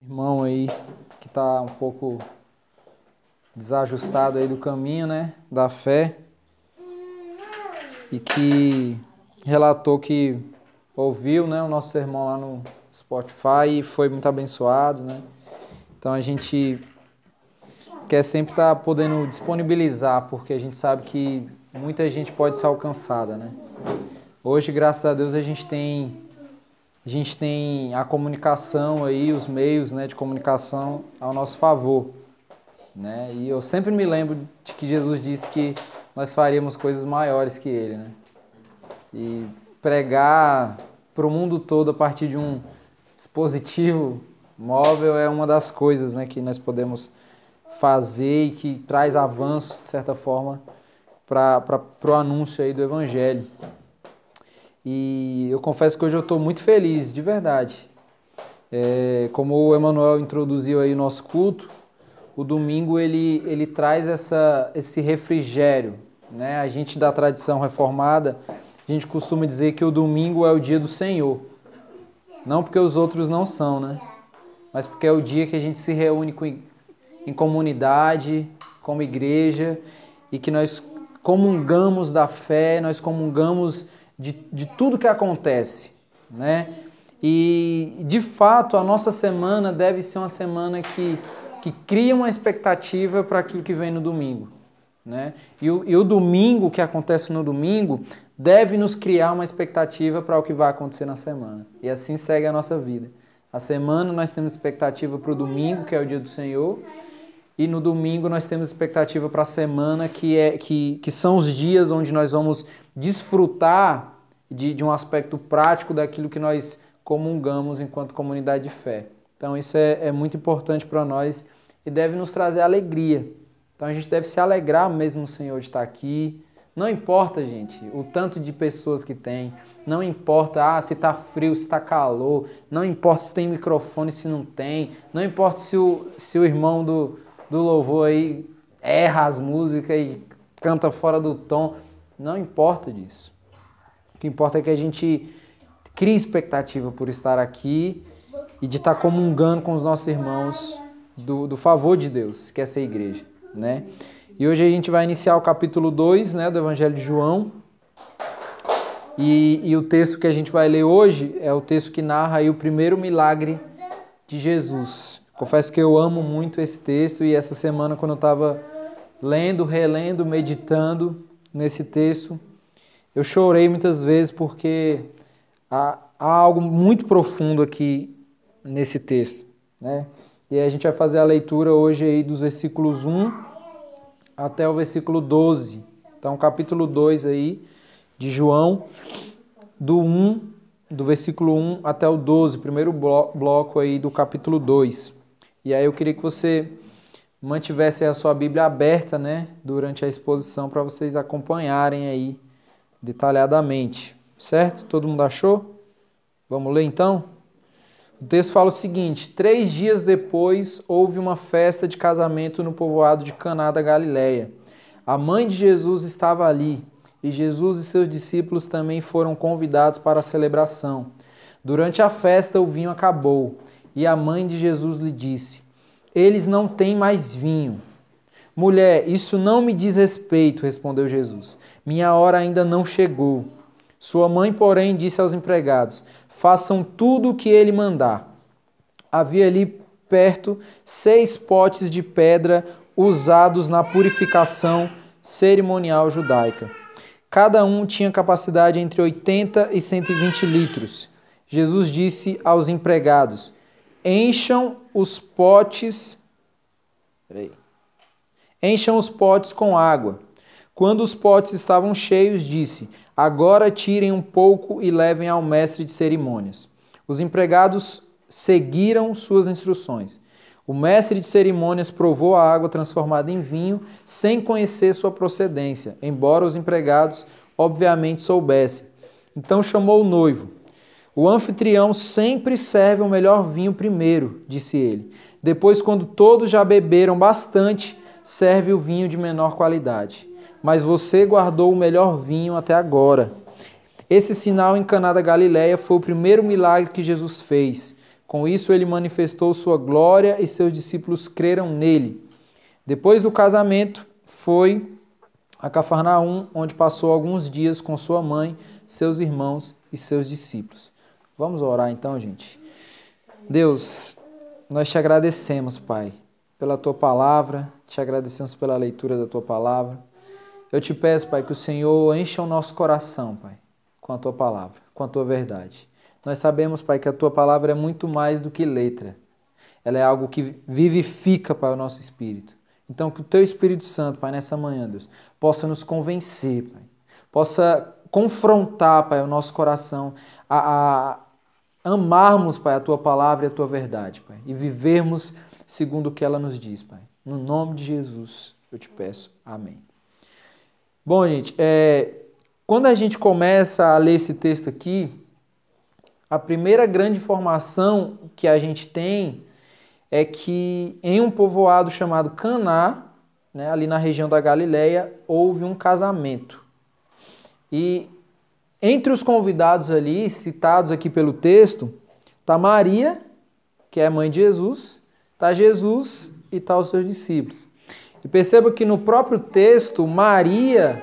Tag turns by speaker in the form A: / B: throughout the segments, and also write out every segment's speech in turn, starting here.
A: irmão aí que está um pouco desajustado aí do caminho, né, da fé e que relatou que ouviu, né, o nosso sermão lá no Spotify e foi muito abençoado, né? Então a gente quer sempre estar tá podendo disponibilizar, porque a gente sabe que muita gente pode ser alcançada, né? Hoje, graças a Deus, a gente tem a gente tem a comunicação aí, os meios né, de comunicação ao nosso favor. Né? E eu sempre me lembro de que Jesus disse que nós faríamos coisas maiores que Ele. Né? E pregar para o mundo todo a partir de um dispositivo móvel é uma das coisas né, que nós podemos fazer e que traz avanço, de certa forma, para o anúncio aí do Evangelho. E eu confesso que hoje eu estou muito feliz, de verdade. É, como o Emanuel introduziu aí nosso culto, o domingo ele, ele traz essa, esse refrigério. Né? A gente da tradição reformada, a gente costuma dizer que o domingo é o dia do Senhor. Não porque os outros não são, né? Mas porque é o dia que a gente se reúne com, em comunidade, como igreja, e que nós comungamos da fé, nós comungamos de, de tudo que acontece, né? E de fato a nossa semana deve ser uma semana que, que cria uma expectativa para aquilo que vem no domingo. Né? E, o, e o domingo, que acontece no domingo, deve nos criar uma expectativa para o que vai acontecer na semana. E assim segue a nossa vida. A semana nós temos expectativa para o domingo, que é o dia do Senhor, e no domingo nós temos expectativa para a semana, que, é, que, que são os dias onde nós vamos desfrutar de, de um aspecto prático daquilo que nós comungamos enquanto comunidade de fé. Então isso é, é muito importante para nós e deve nos trazer alegria. Então a gente deve se alegrar mesmo no Senhor de estar aqui. Não importa, gente, o tanto de pessoas que tem. Não importa ah, se está frio, se está calor. Não importa se tem microfone, se não tem. Não importa se o, se o irmão do, do louvor aí erra as músicas e canta fora do tom. Não importa disso. O que importa é que a gente crie expectativa por estar aqui e de estar comungando com os nossos irmãos do, do favor de Deus, que é ser igreja, né? E hoje a gente vai iniciar o capítulo 2 né, do Evangelho de João. E, e, o texto que a gente vai ler hoje é o texto que narra o primeiro milagre de Jesus. Confesso que eu amo muito esse texto e essa semana, quando eu estava lendo, relendo, meditando nesse texto, eu chorei muitas vezes porque há, há algo muito profundo aqui nesse texto. Né? E a gente vai fazer a leitura hoje aí dos versículos 1 até o versículo 12. Então, capítulo 2 aí de João, do 1, do versículo 1 até o 12, primeiro bloco aí do capítulo 2. E aí eu queria que você mantivesse a sua Bíblia aberta, né, durante a exposição para vocês acompanharem aí detalhadamente, certo? Todo mundo achou? Vamos ler então? O texto fala o seguinte: Três dias depois houve uma festa de casamento no povoado de Caná da Galileia. A mãe de Jesus estava ali e Jesus e seus discípulos também foram convidados para a celebração. Durante a festa o vinho acabou e a mãe de Jesus lhe disse: Eles não têm mais vinho. Mulher, isso não me diz respeito, respondeu Jesus. Minha hora ainda não chegou. Sua mãe, porém, disse aos empregados: Façam tudo o que ele mandar. Havia ali perto seis potes de pedra usados na purificação cerimonial judaica. Cada um tinha capacidade entre 80 e 120 litros. Jesus disse aos empregados: encham os potes. Peraí. Encham os potes com água. Quando os potes estavam cheios, disse: Agora tirem um pouco e levem ao mestre de cerimônias. Os empregados seguiram suas instruções. O mestre de cerimônias provou a água transformada em vinho sem conhecer sua procedência, embora os empregados obviamente soubessem. Então chamou o noivo. O anfitrião sempre serve o melhor vinho primeiro, disse ele. Depois, quando todos já beberam bastante, serve o vinho de menor qualidade. Mas você guardou o melhor vinho até agora. Esse sinal em Caná da Galileia foi o primeiro milagre que Jesus fez. Com isso, ele manifestou sua glória e seus discípulos creram nele. Depois do casamento, foi a Cafarnaum, onde passou alguns dias com sua mãe, seus irmãos e seus discípulos. Vamos orar então, gente. Deus, nós te agradecemos, Pai, pela tua palavra, te agradecemos pela leitura da tua palavra. Eu te peço, Pai, que o Senhor encha o nosso coração, Pai, com a tua palavra, com a tua verdade. Nós sabemos, Pai, que a tua palavra é muito mais do que letra. Ela é algo que vivifica, Pai, o nosso espírito. Então, que o teu Espírito Santo, Pai, nessa manhã, Deus, possa nos convencer, Pai, possa confrontar, Pai, o nosso coração a, a amarmos, Pai, a tua palavra e a tua verdade, Pai, e vivermos segundo o que ela nos diz, Pai. No nome de Jesus, eu te peço. Amém. Bom, gente, é, quando a gente começa a ler esse texto aqui, a primeira grande informação que a gente tem é que em um povoado chamado Caná, né, ali na região da Galileia, houve um casamento. E entre os convidados ali, citados aqui pelo texto, está Maria, que é mãe de Jesus, está Jesus e está os seus discípulos. E perceba que no próprio texto, Maria,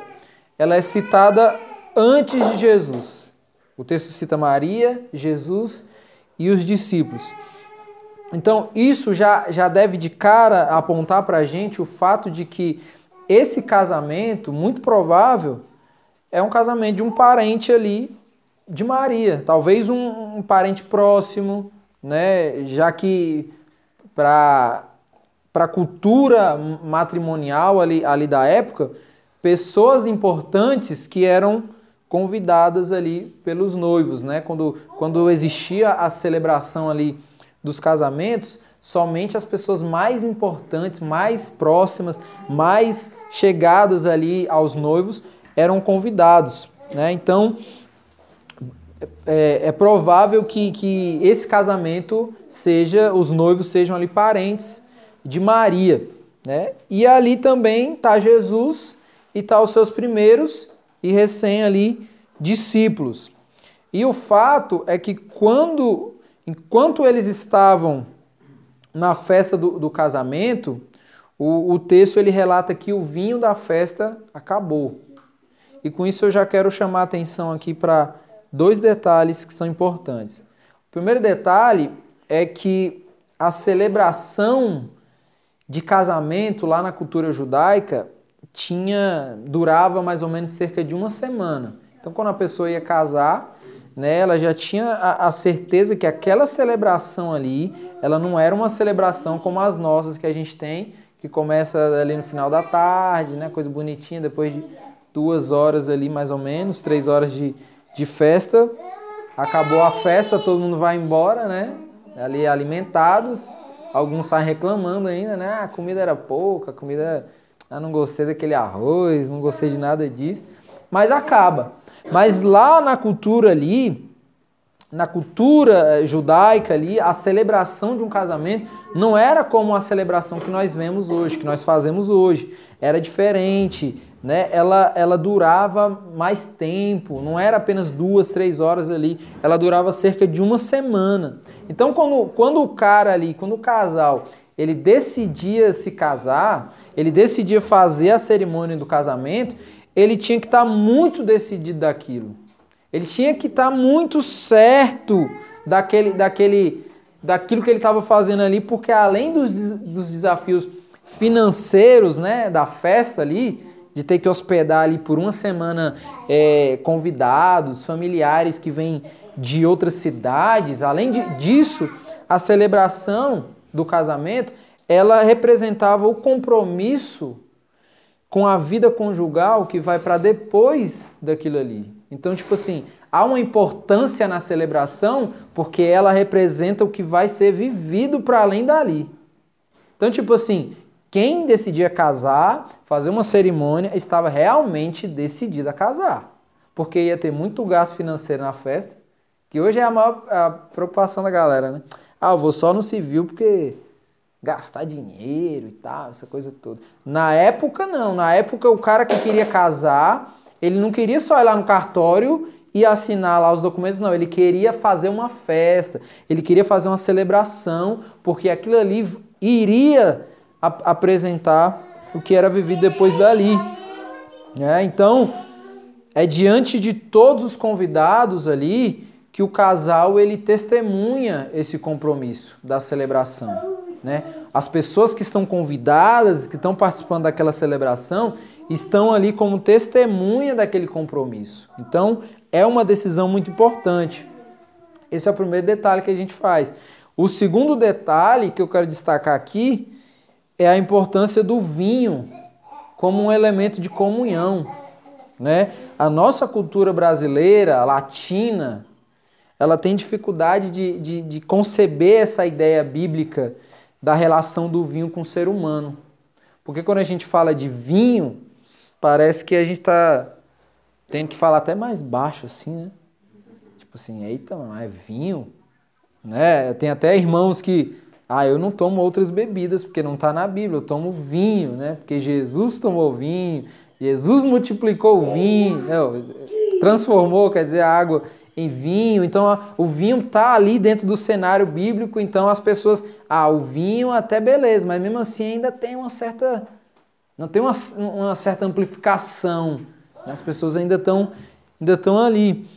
A: ela é citada antes de Jesus. O texto cita Maria, Jesus e os discípulos. Então, isso já, já deve de cara apontar para a gente o fato de que esse casamento, muito provável, é um casamento de um parente ali de Maria, talvez um, um parente próximo, né? já que para a cultura matrimonial ali, ali da época, pessoas importantes que eram convidadas ali pelos noivos, né? Quando, quando existia a celebração ali dos casamentos, somente as pessoas mais importantes, mais próximas, mais chegadas ali aos noivos eram convidados, né? Então é, é provável que, que esse casamento seja, os noivos sejam ali parentes de Maria, né? E ali também está Jesus e está os seus primeiros e recém ali discípulos. E o fato é que quando, enquanto eles estavam na festa do, do casamento, o, o texto ele relata que o vinho da festa acabou. E com isso eu já quero chamar a atenção aqui para dois detalhes que são importantes. O primeiro detalhe é que a celebração de casamento lá na cultura judaica tinha durava mais ou menos cerca de uma semana. Então, quando a pessoa ia casar, né, ela já tinha a, a, certeza que aquela celebração ali, ela não era uma celebração como as nossas que a gente tem, que começa ali no final da tarde, né, coisa bonitinha, depois de duas horas ali mais ou menos, três horas de, de festa, acabou a festa, todo mundo vai embora, né, ali alimentados, alguns saem reclamando ainda, né, ah, a comida era pouca, a comida ah, não gostei daquele arroz, não gostei de nada disso. Mas acaba. Mas lá na cultura ali, na cultura eh, judaica ali, a celebração de um casamento não era como a celebração que nós vemos hoje, que nós fazemos hoje. Era diferente, né? Ela, ela durava mais tempo, não era apenas duas, três horas ali, ela durava cerca de uma semana. Então, quando, quando o cara ali, quando o casal, ele decidia se casar, ele decidia fazer a cerimônia do casamento, ele tinha que estar muito decidido daquilo. Ele tinha que estar muito certo daquele, daquele, daquilo que ele estava fazendo ali, porque além dos, dos desafios financeiros né, da festa ali, de ter que hospedar ali por uma semana é, convidados, familiares que vêm de outras cidades, além de, disso, a celebração do casamento ela representava o compromisso com a vida conjugal que vai para depois daquilo ali. Então, tipo assim, há uma importância na celebração porque ela representa o que vai ser vivido para além dali. Então, tipo assim, quem decidia casar, fazer uma cerimônia, estava realmente decidido a casar. Porque ia ter muito gasto financeiro na festa, que hoje é a maior a preocupação da galera, né? Ah, eu vou só no civil porque gastar dinheiro e tal, essa coisa toda. Na época, não. Na época, o cara que queria casar, ele não queria só ir lá no cartório e assinar lá os documentos, não, ele queria fazer uma festa, ele queria fazer uma celebração, porque aquilo ali iria apresentar o que era vivido depois dali. É, então, é diante de todos os convidados ali que o casal ele testemunha esse compromisso da celebração. Né? As pessoas que estão convidadas, que estão participando daquela celebração, estão ali como testemunha daquele compromisso. Então, é uma decisão muito importante. Esse é o primeiro detalhe que a gente faz. O segundo detalhe que eu quero destacar aqui é a importância do vinho como um elemento de comunhão. Né? A nossa cultura brasileira, latina, ela tem dificuldade de, de, de conceber essa ideia bíblica da relação do vinho com o ser humano. Porque quando a gente fala de vinho, parece que a gente está tendo que falar até mais baixo, assim, né? Tipo assim, eita, mas é vinho? Né? Tem até irmãos que ah, eu não tomo outras bebidas porque não está na Bíblia, eu tomo vinho, né? Porque Jesus tomou vinho, Jesus multiplicou o vinho, né? transformou, quer dizer, a água em vinho. Então, o vinho está ali dentro do cenário bíblico, então as pessoas, ah, o vinho até beleza, mas mesmo assim ainda tem uma certa, não tem uma, uma certa amplificação. Né? As pessoas ainda estão ainda estão ali.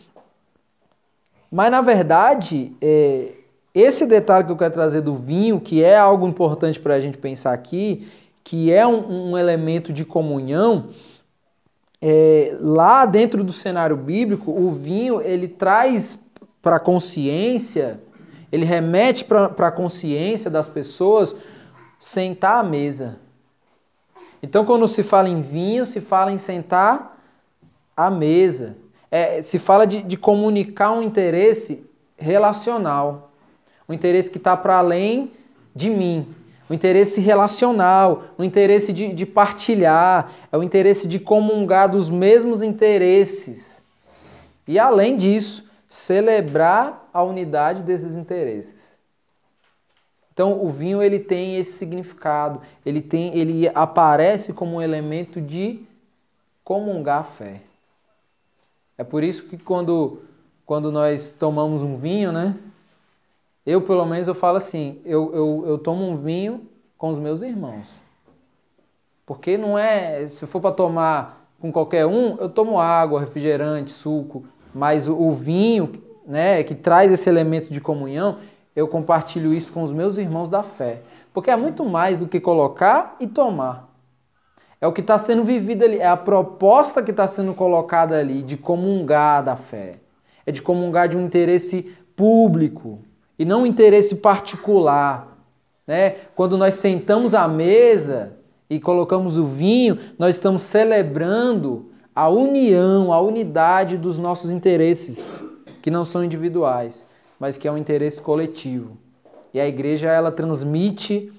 A: Mas na verdade, é, esse detalhe que eu quero trazer do vinho, que é algo importante para a gente pensar aqui, que é um, um elemento de comunhão, é, lá dentro do cenário bíblico, o vinho ele traz para a consciência, ele remete para a consciência das pessoas sentar à mesa. Então, quando se fala em vinho, se fala em sentar à mesa. É, se fala de, de comunicar um interesse relacional um interesse que está para além de mim, um interesse relacional, um interesse de, de partilhar, é o interesse de comungar dos mesmos interesses. E além disso, celebrar a unidade desses interesses. Então, o vinho ele tem esse significado, ele tem, ele aparece como um elemento de comungar a fé. É por isso que quando, quando nós tomamos um vinho, né, eu, pelo menos, eu falo assim, eu, eu, eu tomo um vinho com os meus irmãos. Porque não é, se for para tomar com qualquer um, eu tomo água, refrigerante, suco, mas o, o vinho, né, que traz esse elemento de comunhão, eu compartilho isso com os meus irmãos da fé. Porque é muito mais do que colocar e tomar. É o que está sendo vivido ali, é a proposta que está sendo colocada ali de comungar da fé. É de comungar de um interesse público, e não um interesse particular. Né? Quando nós sentamos à mesa e colocamos o vinho, nós estamos celebrando a união, a unidade dos nossos interesses, que não são individuais, mas que é um interesse coletivo. E a igreja ela transmite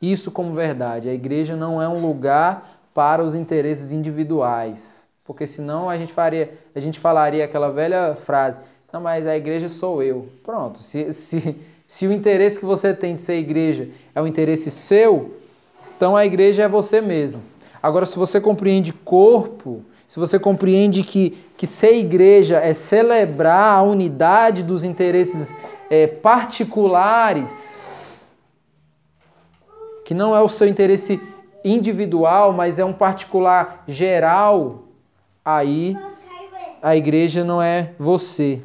A: isso como verdade. A igreja não é um lugar para os interesses individuais, porque senão a gente faria, a gente falaria aquela velha frase: não, mas a igreja sou eu. Pronto. Se, se, se o interesse que você tem de ser igreja é um interesse seu, então a igreja é você mesmo. Agora, se você compreende corpo, se você compreende que, que ser igreja é celebrar a unidade dos interesses é, particulares, que não é o seu interesse individual, mas é um particular geral, aí a igreja não é você.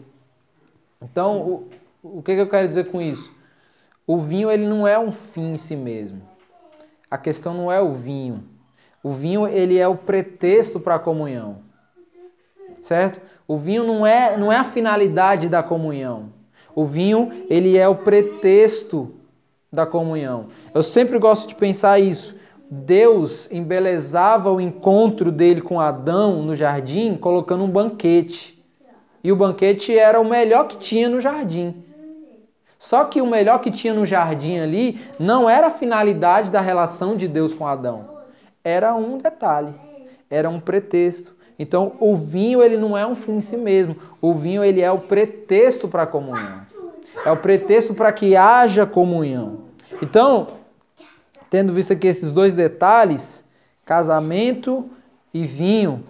A: Então, o, o que, que eu quero dizer com isso? O vinho ele não é um fim em si mesmo. A questão não é o vinho. O vinho ele é o pretexto para a comunhão. Certo? O vinho não é, não é a finalidade da comunhão. O vinho ele é o pretexto da comunhão. Eu sempre gosto de pensar isso. Deus embelezava o encontro dele com Adão no jardim colocando um banquete. E o banquete era o melhor que tinha no jardim. Só que o melhor que tinha no jardim ali não era a finalidade da relação de Deus com Adão. Era um detalhe, era um pretexto. Então, o vinho ele não é um fim em si mesmo. O vinho ele é o pretexto para a comunhão. É o pretexto para que haja comunhão. Então, tendo visto aqui esses dois detalhes, casamento e vinho,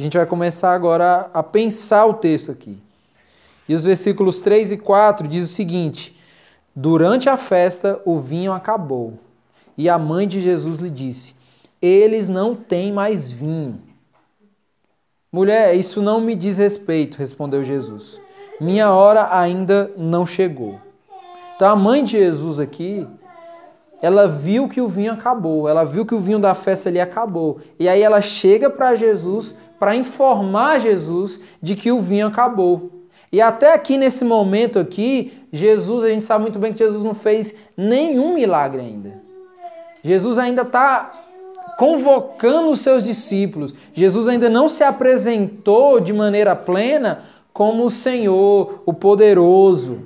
A: A gente vai começar agora a pensar o texto aqui. E os versículos 3 e 4 diz o seguinte: Durante a festa o vinho acabou, e a mãe de Jesus lhe disse: Eles não têm mais vinho. Mulher, isso não me diz respeito, respondeu Jesus. Minha hora ainda não chegou. Então a mãe de Jesus aqui, ela viu que o vinho acabou, ela viu que o vinho da festa ali acabou. E aí ela chega para Jesus para informar Jesus de que o vinho acabou. E até aqui nesse momento aqui, Jesus, a gente sabe muito bem que Jesus não fez nenhum milagre ainda. Jesus ainda está convocando os seus discípulos. Jesus ainda não se apresentou de maneira plena como o Senhor, o poderoso.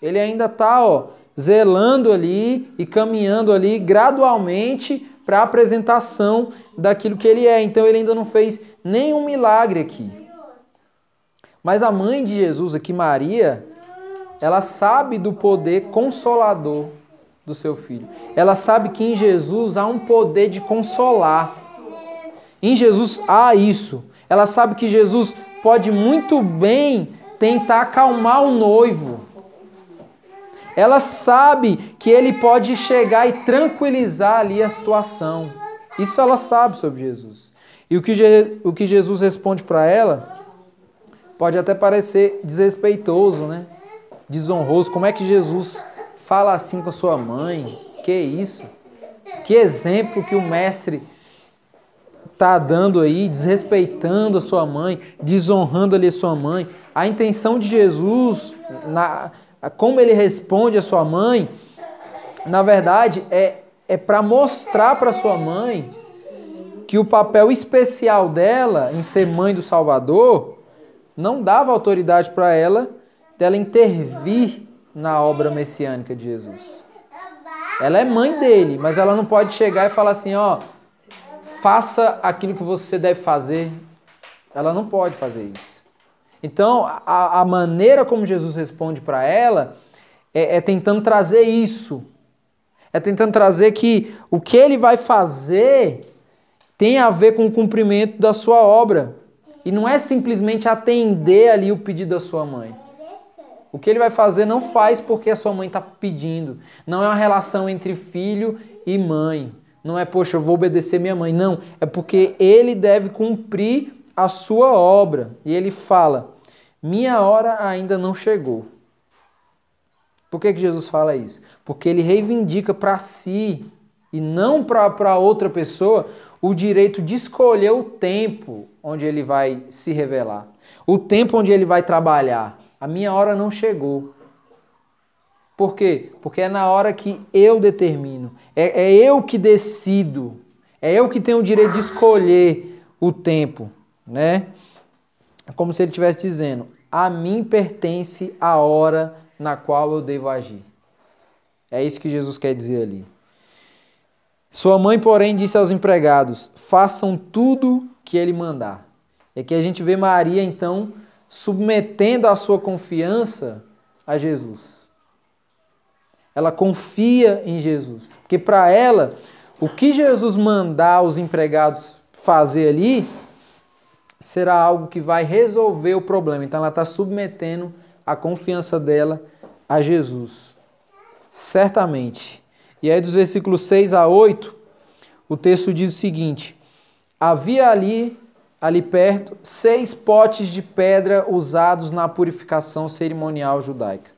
A: Ele ainda está, ó, zelando ali e caminhando ali gradualmente para a apresentação daquilo que ele é. Então ele ainda não fez nenhum milagre aqui. Mas a mãe de Jesus aqui, Maria, ela sabe do poder consolador do seu filho. Ela sabe que em Jesus há um poder de consolar. Em Jesus há isso. Ela sabe que Jesus pode muito bem tentar acalmar o noivo. Ela sabe que ele pode chegar e tranquilizar ali a situação. Isso ela sabe sobre Jesus. E o que, o que Jesus responde para ela pode até parecer desrespeitoso, né? Desonroso. Como é que Jesus fala assim com a sua mãe. Que isso? Que exemplo que o mestre está dando aí, desrespeitando a sua mãe, desonrando ali a sua mãe. A intenção de Jesus, na, como ele responde a sua mãe, na verdade é, é para mostrar para sua mãe que o papel especial dela em ser mãe do Salvador não dava autoridade para ela dela intervir na obra messiânica de Jesus. Ela é mãe dele, mas ela não pode chegar e falar assim, ó, faça aquilo que você deve fazer. Ela não pode fazer isso. Então, a, a maneira como Jesus responde para ela é, é tentando trazer isso. É tentando trazer que o que ele vai fazer tem a ver com o cumprimento da sua obra. E não é simplesmente atender ali o pedido da sua mãe. O que ele vai fazer não faz porque a sua mãe está pedindo. Não é uma relação entre filho e mãe. Não é, poxa, eu vou obedecer minha mãe. Não, é porque ele deve cumprir a sua obra. E ele fala: minha hora ainda não chegou. Por que, que Jesus fala isso? Porque ele reivindica para si e não para outra pessoa o direito de escolher o tempo onde ele vai se revelar, o tempo onde ele vai trabalhar. A minha hora não chegou. Por quê? Porque é na hora que eu determino. É, é eu que decido. É eu que tenho o direito de escolher o tempo. Né? É como se ele estivesse dizendo: a mim pertence a hora na qual eu devo agir. É isso que Jesus quer dizer ali. Sua mãe, porém, disse aos empregados: façam tudo que ele mandar. É que a gente vê Maria, então, submetendo a sua confiança a Jesus. Ela confia em Jesus. Porque para ela, o que Jesus mandar os empregados fazer ali será algo que vai resolver o problema. Então ela está submetendo a confiança dela a Jesus. Certamente. E aí, dos versículos 6 a 8, o texto diz o seguinte: Havia ali ali perto, seis potes de pedra usados na purificação cerimonial judaica.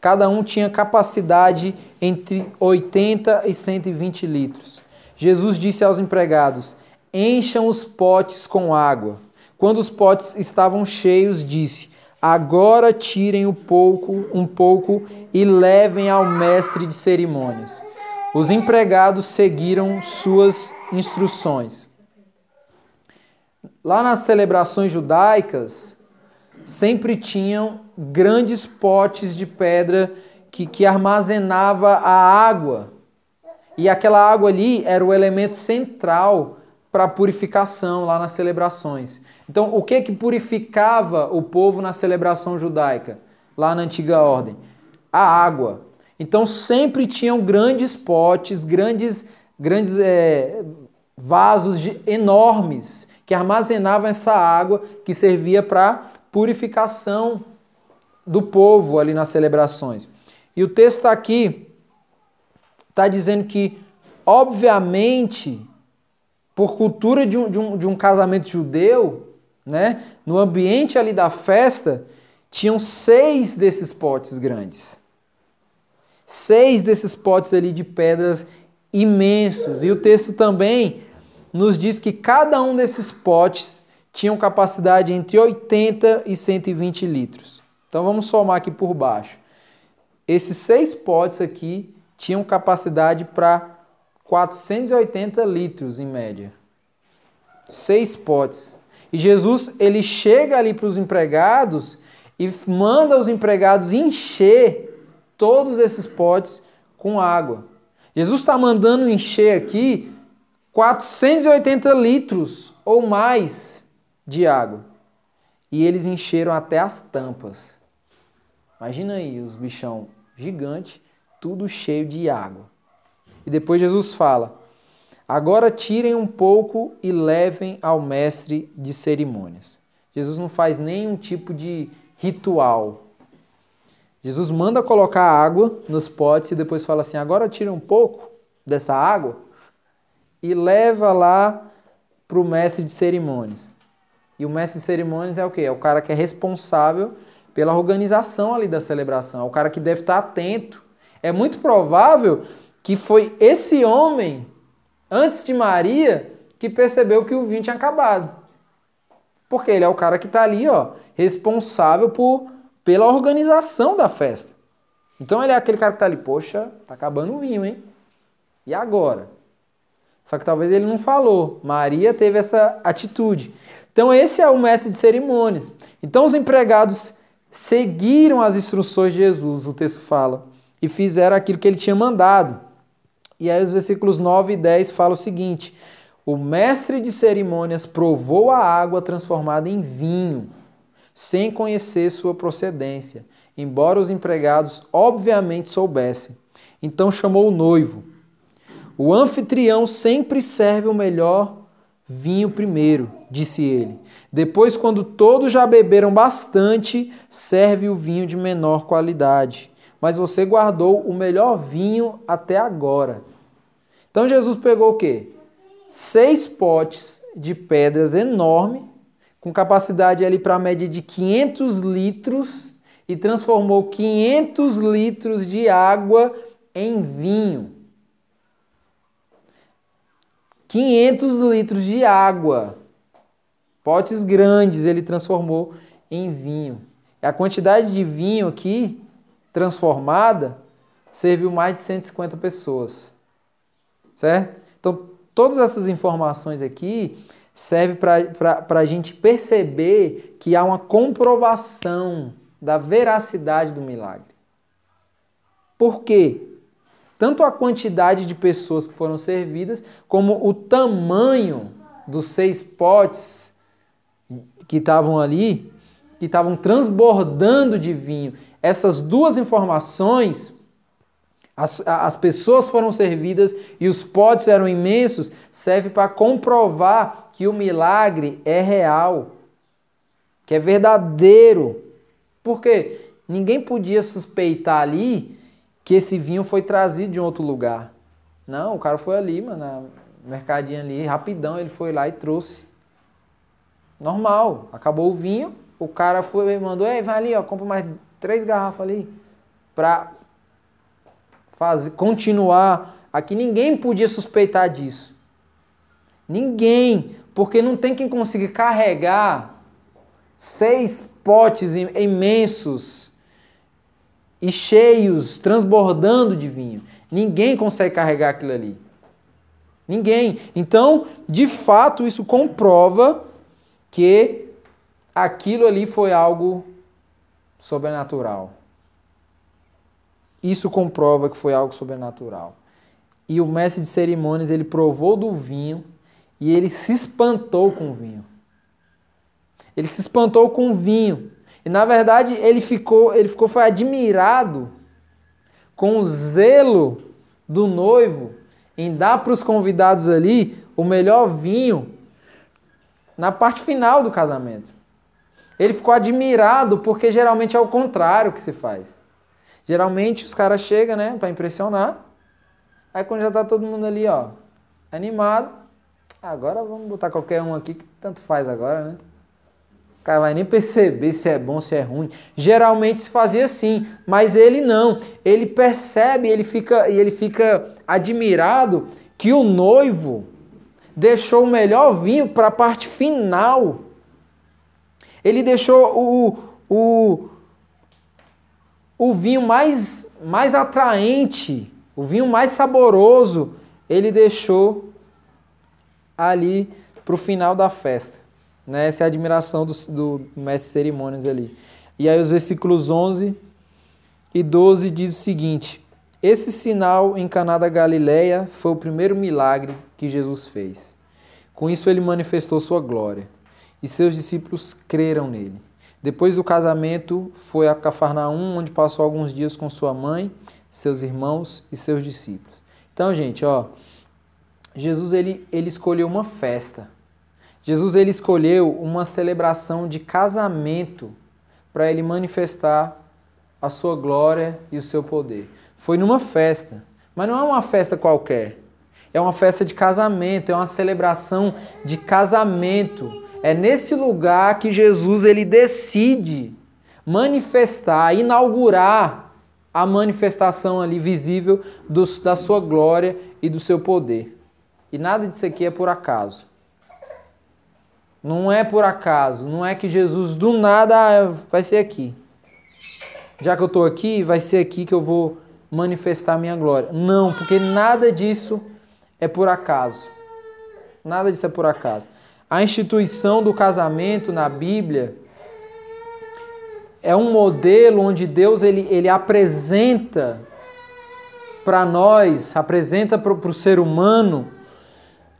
A: Cada um tinha capacidade entre 80 e 120 litros. Jesus disse aos empregados: Encham os potes com água. Quando os potes estavam cheios, disse: Agora tirem um pouco, um pouco e levem ao mestre de cerimônias. Os empregados seguiram suas instruções. Lá nas celebrações judaicas, sempre tinham grandes potes de pedra que, que armazenava a água. E aquela água ali era o elemento central para a purificação lá nas celebrações. Então, o que que purificava o povo na celebração judaica, lá na antiga ordem? A água. Então, sempre tinham grandes potes, grandes, grandes é, vasos de, enormes que armazenavam essa água que servia para purificação do povo ali nas celebrações. E o texto está aqui, está dizendo que, obviamente, por cultura de um, de um, de um casamento judeu, né, no ambiente ali da festa, tinham seis desses potes grandes. Seis desses potes ali de pedras imensos. E o texto também nos diz que cada um desses potes tinha capacidade entre 80 e 120 litros. Então vamos somar aqui por baixo. Esses seis potes aqui tinham capacidade para 480 litros em média. Seis potes. E Jesus ele chega ali para os empregados e manda os empregados encher todos esses potes com água. Jesus está mandando encher aqui 480 litros ou mais de água. E eles encheram até as tampas. Imagina aí os bichão gigante, tudo cheio de água. E depois Jesus fala: Agora tirem um pouco e levem ao mestre de cerimônias. Jesus não faz nenhum tipo de ritual. Jesus manda colocar água nos potes e depois fala assim: agora tira um pouco dessa água e leva lá para o mestre de cerimônias. E o mestre de cerimônias é o quê? É o cara que é responsável pela organização ali da celebração, é o cara que deve estar atento. É muito provável que foi esse homem, antes de Maria, que percebeu que o vinho tinha acabado. Porque ele é o cara que está ali, ó, responsável por, pela organização da festa. Então ele é aquele cara que está ali, poxa, tá acabando o vinho, hein? E agora? Só que talvez ele não falou. Maria teve essa atitude. Então esse é o mestre de cerimônias. Então os empregados seguiram as instruções de Jesus, o texto fala, e fizeram aquilo que ele tinha mandado. E aí os versículos 9 e 10 falam o seguinte: O mestre de cerimônias provou a água transformada em vinho, sem conhecer sua procedência, embora os empregados obviamente soubessem. Então chamou o noivo o anfitrião sempre serve o melhor vinho primeiro, disse ele. Depois, quando todos já beberam bastante, serve o vinho de menor qualidade. Mas você guardou o melhor vinho até agora. Então Jesus pegou o quê? Seis potes de pedras enormes, com capacidade ali para média de 500 litros, e transformou 500 litros de água em vinho. 500 litros de água. Potes grandes ele transformou em vinho. E a quantidade de vinho aqui transformada serviu mais de 150 pessoas. Certo? Então, todas essas informações aqui servem para a gente perceber que há uma comprovação da veracidade do milagre. Por quê? tanto a quantidade de pessoas que foram servidas, como o tamanho dos seis potes que estavam ali, que estavam transbordando de vinho. Essas duas informações, as, as pessoas foram servidas e os potes eram imensos, serve para comprovar que o milagre é real, que é verdadeiro. Porque ninguém podia suspeitar ali que esse vinho foi trazido de outro lugar. Não, o cara foi ali, mano, na mercadinha ali, rapidão, ele foi lá e trouxe. Normal, acabou o vinho, o cara foi mandou, ei, vai ali, ó, compra mais três garrafas ali para fazer continuar. Aqui ninguém podia suspeitar disso. Ninguém, porque não tem quem consiga carregar seis potes imensos e cheios, transbordando de vinho. Ninguém consegue carregar aquilo ali. Ninguém. Então, de fato, isso comprova que aquilo ali foi algo sobrenatural. Isso comprova que foi algo sobrenatural. E o mestre de cerimônias, ele provou do vinho e ele se espantou com o vinho. Ele se espantou com o vinho. E na verdade ele ficou, ele ficou foi admirado com o zelo do noivo em dar para os convidados ali o melhor vinho. na parte final do casamento. Ele ficou admirado porque geralmente é o contrário que se faz. Geralmente os caras chegam, né, para impressionar. Aí quando já tá todo mundo ali, ó, animado, agora vamos botar qualquer um aqui que tanto faz agora, né? O cara vai nem perceber se é bom, se é ruim. Geralmente se fazia assim, mas ele não. Ele percebe, ele fica e ele fica admirado que o noivo deixou o melhor vinho para a parte final. Ele deixou o, o, o vinho mais, mais atraente, o vinho mais saboroso, ele deixou ali para o final da festa. Né? Essa é a admiração do, do mestre cerimônias ali. E aí os versículos 11 e 12 diz o seguinte: Esse sinal em Caná da Galileia foi o primeiro milagre que Jesus fez. Com isso ele manifestou sua glória, e seus discípulos creram nele. Depois do casamento, foi a Cafarnaum, onde passou alguns dias com sua mãe, seus irmãos e seus discípulos. Então, gente, ó, Jesus ele, ele escolheu uma festa Jesus ele escolheu uma celebração de casamento para ele manifestar a sua glória e o seu poder. Foi numa festa, mas não é uma festa qualquer. É uma festa de casamento, é uma celebração de casamento. É nesse lugar que Jesus ele decide manifestar, inaugurar a manifestação ali visível do, da sua glória e do seu poder. E nada disso aqui é por acaso. Não é por acaso, não é que Jesus do nada ah, vai ser aqui. Já que eu estou aqui, vai ser aqui que eu vou manifestar minha glória. Não, porque nada disso é por acaso. Nada disso é por acaso. A instituição do casamento na Bíblia é um modelo onde Deus ele, ele apresenta para nós, apresenta para o ser humano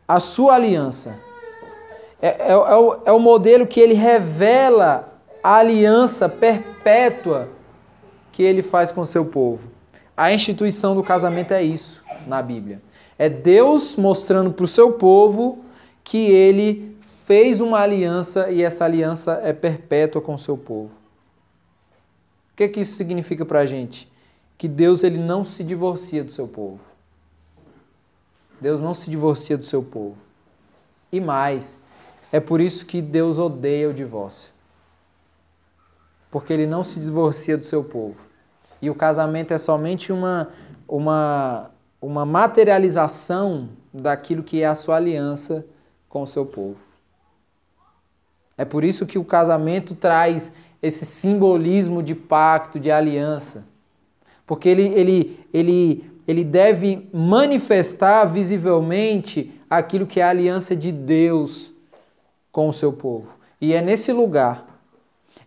A: a sua aliança. É, é, é, o, é o modelo que ele revela a aliança perpétua que ele faz com o seu povo. A instituição do casamento é isso na Bíblia. É Deus mostrando para o seu povo que ele fez uma aliança e essa aliança é perpétua com o seu povo. O que, que isso significa para a gente? Que Deus ele não se divorcia do seu povo. Deus não se divorcia do seu povo. E mais, é por isso que Deus odeia o divórcio. Porque ele não se divorcia do seu povo. E o casamento é somente uma, uma, uma materialização daquilo que é a sua aliança com o seu povo. É por isso que o casamento traz esse simbolismo de pacto, de aliança. Porque ele, ele, ele, ele deve manifestar visivelmente aquilo que é a aliança de Deus com o seu povo. E é nesse lugar,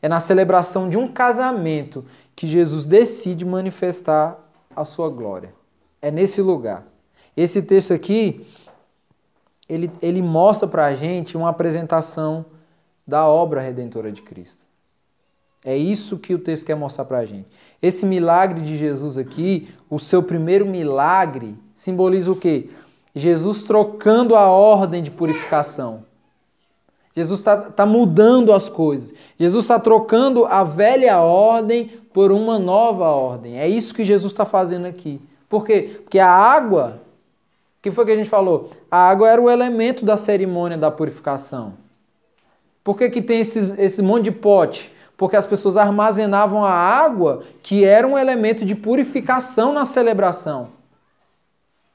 A: é na celebração de um casamento que Jesus decide manifestar a sua glória. É nesse lugar. Esse texto aqui, ele, ele mostra para a gente uma apresentação da obra redentora de Cristo. É isso que o texto quer mostrar para a gente. Esse milagre de Jesus aqui, o seu primeiro milagre, simboliza o quê? Jesus trocando a ordem de purificação. Jesus está tá mudando as coisas. Jesus está trocando a velha ordem por uma nova ordem. É isso que Jesus está fazendo aqui. Por quê? Porque a água, que foi que a gente falou? A água era o elemento da cerimônia da purificação. Por que, que tem esses, esse monte de pote? Porque as pessoas armazenavam a água, que era um elemento de purificação na celebração.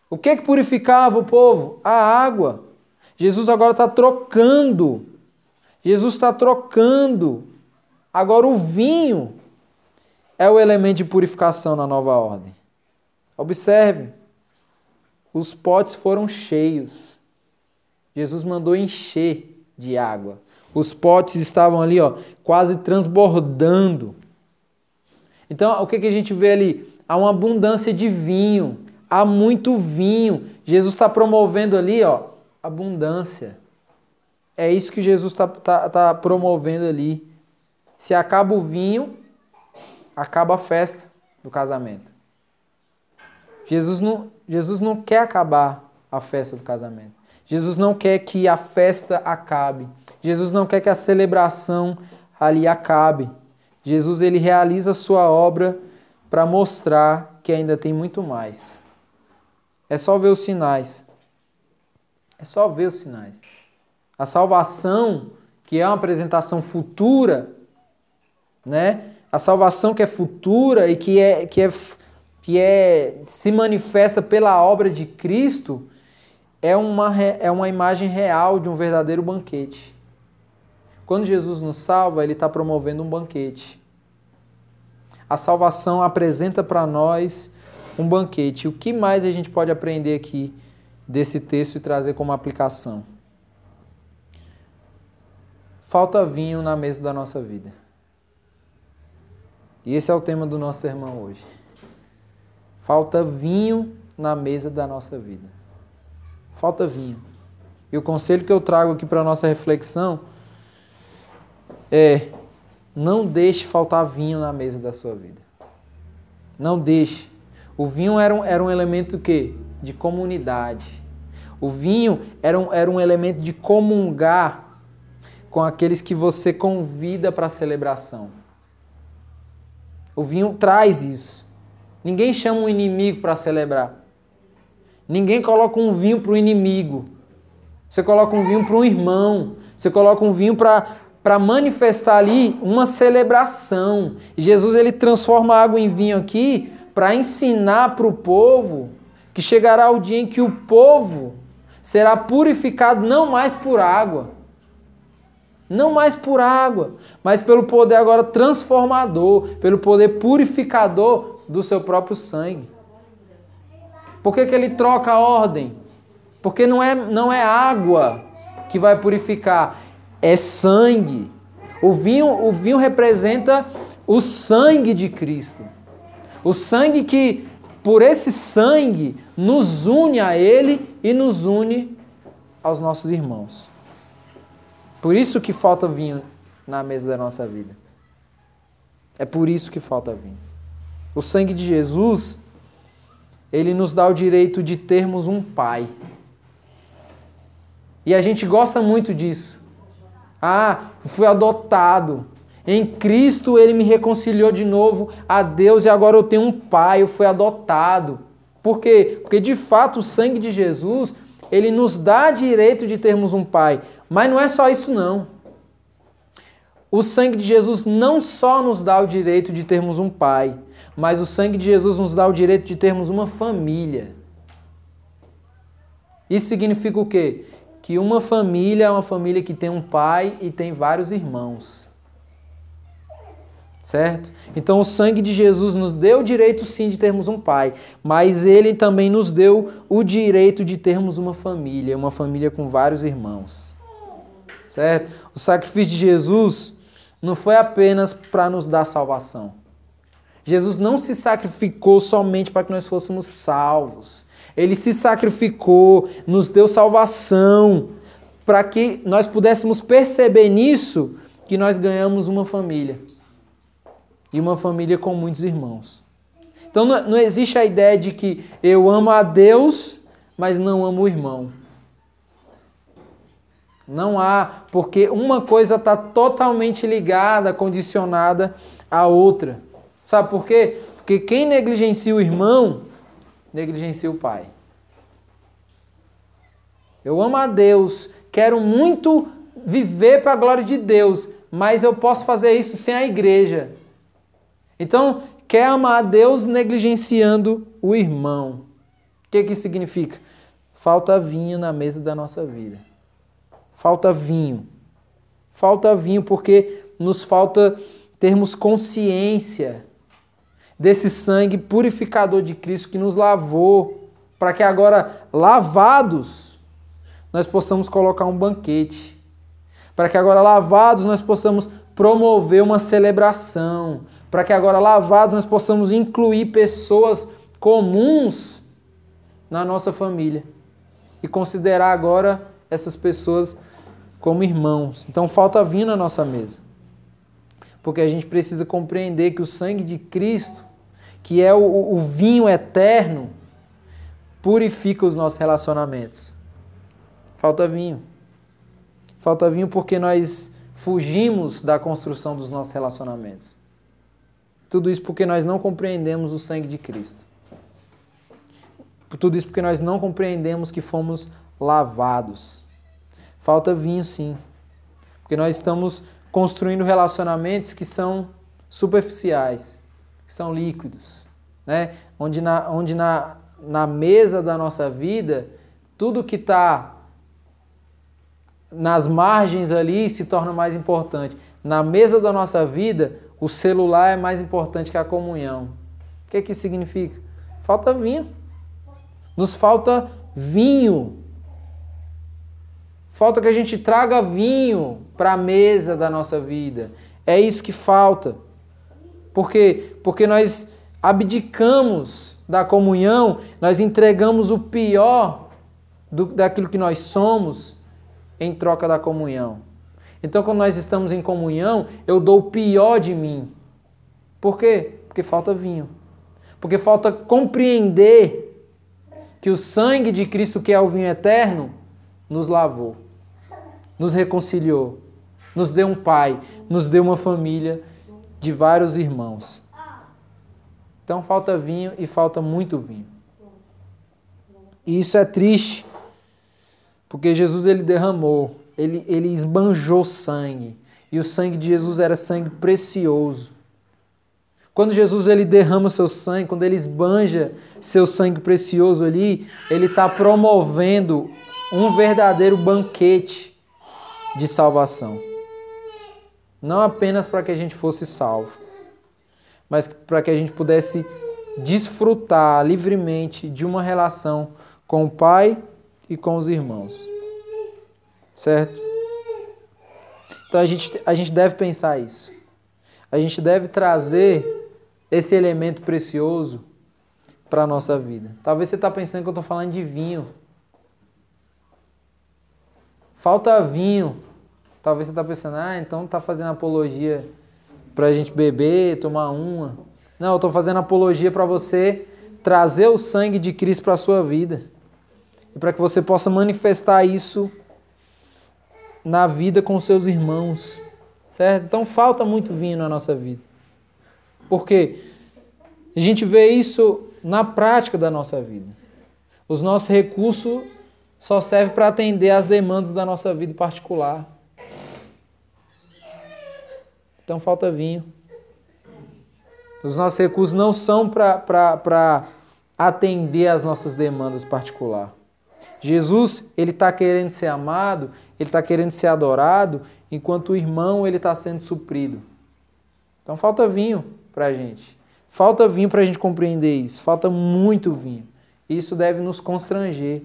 A: O que, que purificava o povo? A água. Jesus agora está trocando. Jesus está trocando. Agora o vinho é o elemento de purificação na nova ordem. Observe, os potes foram cheios. Jesus mandou encher de água. Os potes estavam ali, ó, quase transbordando. Então, o que, que a gente vê ali? Há uma abundância de vinho, há muito vinho. Jesus está promovendo ali, ó, abundância. É isso que Jesus está tá, tá promovendo ali. Se acaba o vinho, acaba a festa do casamento. Jesus não, Jesus não quer acabar a festa do casamento. Jesus não quer que a festa acabe. Jesus não quer que a celebração ali acabe. Jesus ele realiza a sua obra para mostrar que ainda tem muito mais. É só ver os sinais. É só ver os sinais. A salvação, que é uma apresentação futura, né? A salvação que é futura e que é que é que é se manifesta pela obra de Cristo, é uma é uma imagem real de um verdadeiro banquete. Quando Jesus nos salva, ele está promovendo um banquete. A salvação apresenta para nós um banquete. O que mais a gente pode aprender aqui desse texto e trazer como aplicação? Falta vinho na mesa da nossa vida. E esse é o tema do nosso sermão hoje. Falta vinho na mesa da nossa vida. Falta vinho. E o conselho que eu trago aqui para a nossa reflexão é: não deixe faltar vinho na mesa da sua vida. Não deixe. O vinho era um, era um elemento que? De comunidade. O vinho era um, era um elemento de comungar com aqueles que você convida para a celebração. O vinho traz isso. Ninguém chama um inimigo para celebrar. Ninguém coloca um vinho para o inimigo. Você coloca um vinho para um irmão. Você coloca um vinho para para manifestar ali uma celebração. Jesus ele transforma a água em vinho aqui para ensinar para o povo que chegará o dia em que o povo será purificado não mais por água, não mais por água, mas pelo poder agora transformador, pelo poder purificador do seu próprio sangue. Por que, que ele troca a ordem? Porque não é, não é água que vai purificar, é sangue. O vinho, o vinho representa o sangue de Cristo. O sangue que, por esse sangue, nos une a Ele e nos une aos nossos irmãos. Por isso que falta vinho na mesa da nossa vida. É por isso que falta vinho. O sangue de Jesus, ele nos dá o direito de termos um pai. E a gente gosta muito disso. Ah, fui adotado. Em Cristo ele me reconciliou de novo a Deus e agora eu tenho um pai, eu fui adotado. Por quê? Porque de fato o sangue de Jesus, ele nos dá direito de termos um pai. Mas não é só isso não. O sangue de Jesus não só nos dá o direito de termos um pai, mas o sangue de Jesus nos dá o direito de termos uma família. Isso significa o quê? Que uma família é uma família que tem um pai e tem vários irmãos. Certo? Então o sangue de Jesus nos deu o direito sim de termos um pai, mas ele também nos deu o direito de termos uma família, uma família com vários irmãos. Certo? O sacrifício de Jesus não foi apenas para nos dar salvação. Jesus não se sacrificou somente para que nós fôssemos salvos. Ele se sacrificou, nos deu salvação, para que nós pudéssemos perceber nisso que nós ganhamos uma família. E uma família com muitos irmãos. Então não existe a ideia de que eu amo a Deus, mas não amo o irmão. Não há, porque uma coisa está totalmente ligada, condicionada à outra. Sabe por quê? Porque quem negligencia o irmão negligencia o pai. Eu amo a Deus, quero muito viver para a glória de Deus, mas eu posso fazer isso sem a igreja. Então, quer amar a Deus negligenciando o irmão. O que, que isso significa? Falta vinho na mesa da nossa vida. Falta vinho. Falta vinho porque nos falta termos consciência desse sangue purificador de Cristo que nos lavou, para que agora, lavados, nós possamos colocar um banquete. Para que agora, lavados, nós possamos promover uma celebração. Para que agora, lavados, nós possamos incluir pessoas comuns na nossa família. E considerar agora essas pessoas como irmãos. Então falta vinho na nossa mesa. Porque a gente precisa compreender que o sangue de Cristo que é o, o vinho eterno, purifica os nossos relacionamentos. Falta vinho. Falta vinho porque nós fugimos da construção dos nossos relacionamentos. Tudo isso porque nós não compreendemos o sangue de Cristo. Tudo isso porque nós não compreendemos que fomos lavados. Falta vinho, sim. Porque nós estamos construindo relacionamentos que são superficiais, que são líquidos, né? Onde na, onde na, na mesa da nossa vida, tudo que está nas margens ali se torna mais importante. Na mesa da nossa vida, o celular é mais importante que a comunhão. O que, que isso significa? Falta vinho. Nos falta vinho. Falta que a gente traga vinho para a mesa da nossa vida. É isso que falta. Por quê? Porque nós abdicamos da comunhão, nós entregamos o pior do, daquilo que nós somos em troca da comunhão. Então, quando nós estamos em comunhão, eu dou o pior de mim. Por quê? Porque falta vinho. Porque falta compreender que o sangue de Cristo, que é o vinho eterno, nos lavou, nos reconciliou, nos deu um pai, nos deu uma família de vários irmãos. Então falta vinho e falta muito vinho. E isso é triste, porque Jesus ele derramou, ele, ele esbanjou sangue. E o sangue de Jesus era sangue precioso. Quando Jesus ele derrama seu sangue, quando ele esbanja seu sangue precioso ali, ele está promovendo um verdadeiro banquete de salvação. Não apenas para que a gente fosse salvo, mas para que a gente pudesse desfrutar livremente de uma relação com o Pai e com os irmãos. Certo? Então a gente, a gente deve pensar isso. A gente deve trazer esse elemento precioso para a nossa vida. Talvez você está pensando que eu estou falando de vinho. Falta vinho. Talvez você está pensando, ah, então está fazendo apologia para a gente beber, tomar uma. Não, eu estou fazendo apologia para você trazer o sangue de Cristo para a sua vida. E para que você possa manifestar isso na vida com seus irmãos. Certo? Então falta muito vinho na nossa vida. Porque a gente vê isso na prática da nossa vida. Os nossos recursos só servem para atender às demandas da nossa vida particular. Então falta vinho. Os nossos recursos não são para atender às nossas demandas particulares. Jesus, ele está querendo ser amado, ele está querendo ser adorado, enquanto o irmão, ele está sendo suprido. Então falta vinho para a gente. Falta vinho para a gente compreender isso. Falta muito vinho. Isso deve nos constranger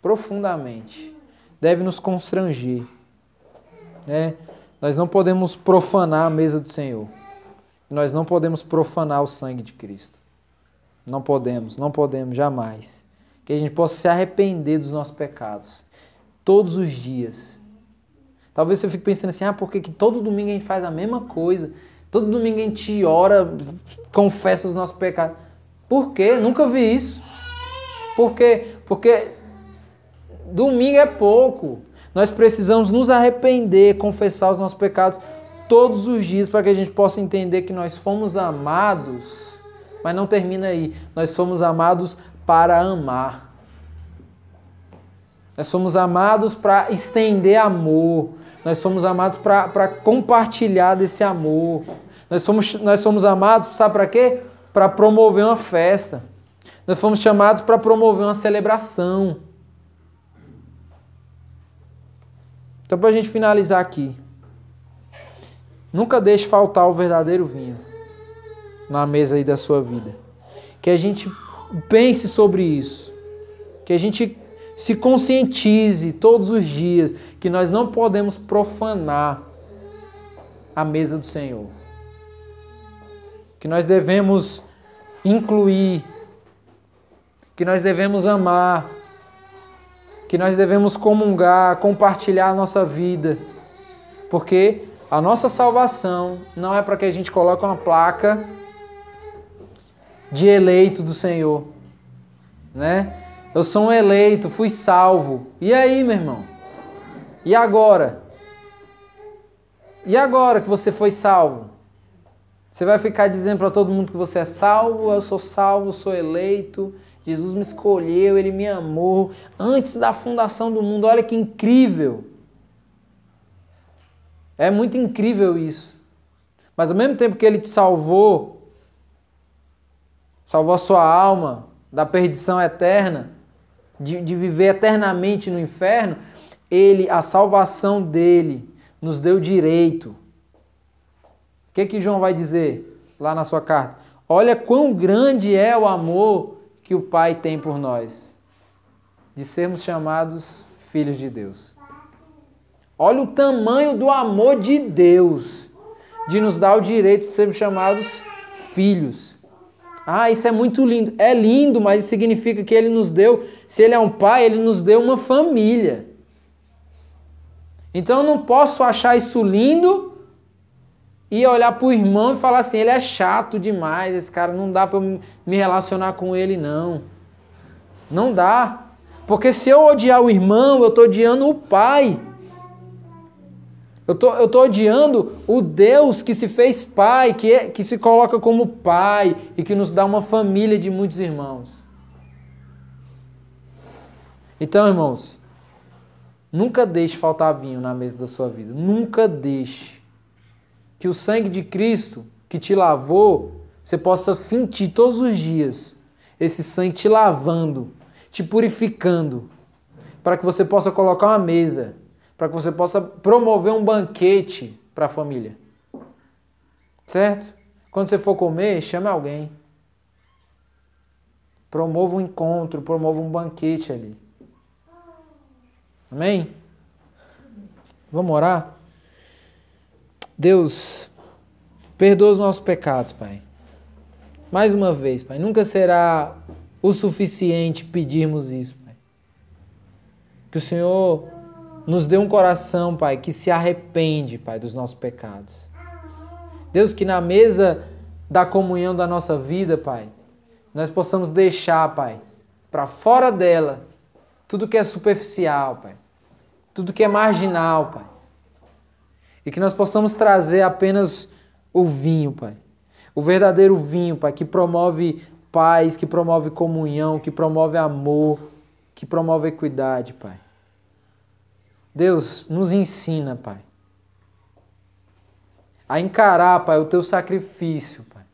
A: profundamente. Deve nos constranger. Né? Nós não podemos profanar a mesa do Senhor. Nós não podemos profanar o sangue de Cristo. Não podemos, não podemos jamais. Que a gente possa se arrepender dos nossos pecados. Todos os dias. Talvez você fique pensando assim, ah, por que, que todo domingo a gente faz a mesma coisa? Todo domingo a gente ora, confessa os nossos pecados. Por quê? Nunca vi isso. Por quê? Porque domingo é pouco. Nós precisamos nos arrepender, confessar os nossos pecados todos os dias para que a gente possa entender que nós fomos amados. Mas não termina aí. Nós fomos amados para amar. Nós fomos amados para estender amor. Nós somos amados para compartilhar desse amor. Nós somos, nós somos amados, sabe para quê? Para promover uma festa. Nós fomos chamados para promover uma celebração. Então, para a gente finalizar aqui, nunca deixe faltar o verdadeiro vinho na mesa aí da sua vida. Que a gente pense sobre isso. Que a gente se conscientize todos os dias que nós não podemos profanar a mesa do Senhor. Que nós devemos incluir, que nós devemos amar, que nós devemos comungar, compartilhar a nossa vida. Porque a nossa salvação não é para que a gente coloque uma placa de eleito do Senhor, né? Eu sou um eleito, fui salvo. E aí, meu irmão? E agora? E agora que você foi salvo? Você vai ficar dizendo para todo mundo que você é salvo, eu sou salvo, sou eleito, Jesus me escolheu, ele me amou antes da fundação do mundo. Olha que incrível! É muito incrível isso. Mas ao mesmo tempo que ele te salvou, salvou a sua alma da perdição eterna, de, de viver eternamente no inferno, ele, a salvação dele, nos deu direito. O que que João vai dizer lá na sua carta? Olha quão grande é o amor que o Pai tem por nós, de sermos chamados filhos de Deus. Olha o tamanho do amor de Deus, de nos dar o direito de sermos chamados filhos. Ah, isso é muito lindo. É lindo, mas isso significa que ele nos deu, se ele é um pai, ele nos deu uma família. Então eu não posso achar isso lindo e olhar para o irmão e falar assim: ele é chato demais, esse cara não dá para me relacionar com ele, não. Não dá. Porque se eu odiar o irmão, eu estou odiando o pai. Eu tô, eu tô odiando o Deus que se fez pai, que, é, que se coloca como pai e que nos dá uma família de muitos irmãos. Então, irmãos, nunca deixe faltar vinho na mesa da sua vida. Nunca deixe. Que o sangue de Cristo que te lavou, você possa sentir todos os dias esse sangue te lavando, te purificando, para que você possa colocar uma mesa para que você possa promover um banquete para a família. Certo? Quando você for comer, chame alguém. Promova um encontro, promova um banquete ali. Amém? Vamos orar? Deus, perdoa os nossos pecados, Pai. Mais uma vez, Pai. Nunca será o suficiente pedirmos isso, Pai. Que o Senhor nos dê um coração, Pai, que se arrepende, Pai, dos nossos pecados. Deus, que na mesa da comunhão da nossa vida, Pai, nós possamos deixar, Pai, para fora dela tudo que é superficial, Pai, tudo que é marginal, Pai. E que nós possamos trazer apenas o vinho, Pai. O verdadeiro vinho, Pai, que promove paz, que promove comunhão, que promove amor, que promove equidade, Pai. Deus, nos ensina, Pai, a encarar, Pai, o teu sacrifício, Pai,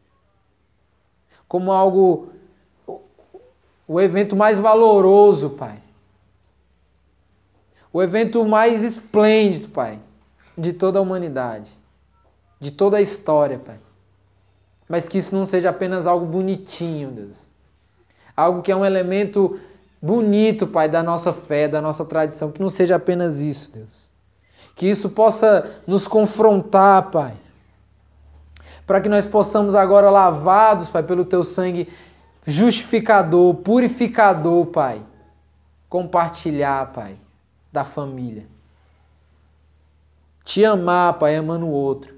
A: como algo, o evento mais valoroso, Pai, o evento mais esplêndido, Pai, de toda a humanidade, de toda a história, Pai. Mas que isso não seja apenas algo bonitinho, Deus. Algo que é um elemento bonito, Pai, da nossa fé, da nossa tradição, que não seja apenas isso, Deus. Que isso possa nos confrontar, Pai. Para que nós possamos agora, lavados, Pai, pelo Teu sangue justificador, purificador, Pai, compartilhar, Pai, da família. Te amar, Pai, amando o outro.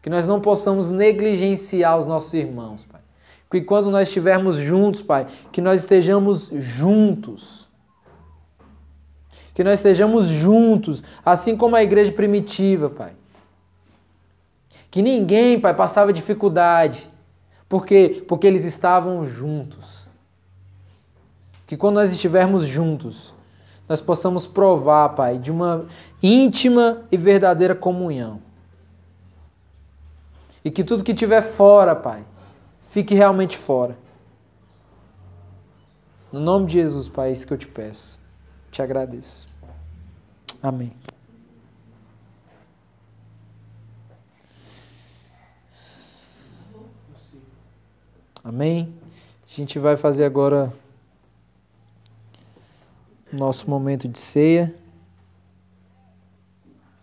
A: Que nós não possamos negligenciar os nossos irmãos, Pai que quando nós estivermos juntos, Pai, que nós estejamos juntos. Que nós estejamos juntos, assim como a igreja primitiva, Pai. Que ninguém, Pai, passava dificuldade. Por quê? Porque eles estavam juntos. Que quando nós estivermos juntos, nós possamos provar, Pai, de uma íntima e verdadeira comunhão. E que tudo que estiver fora, Pai, fique realmente fora. No nome de Jesus, Pai, é isso que eu te peço. Te agradeço. Amém. Amém. A gente vai fazer agora nosso momento de ceia.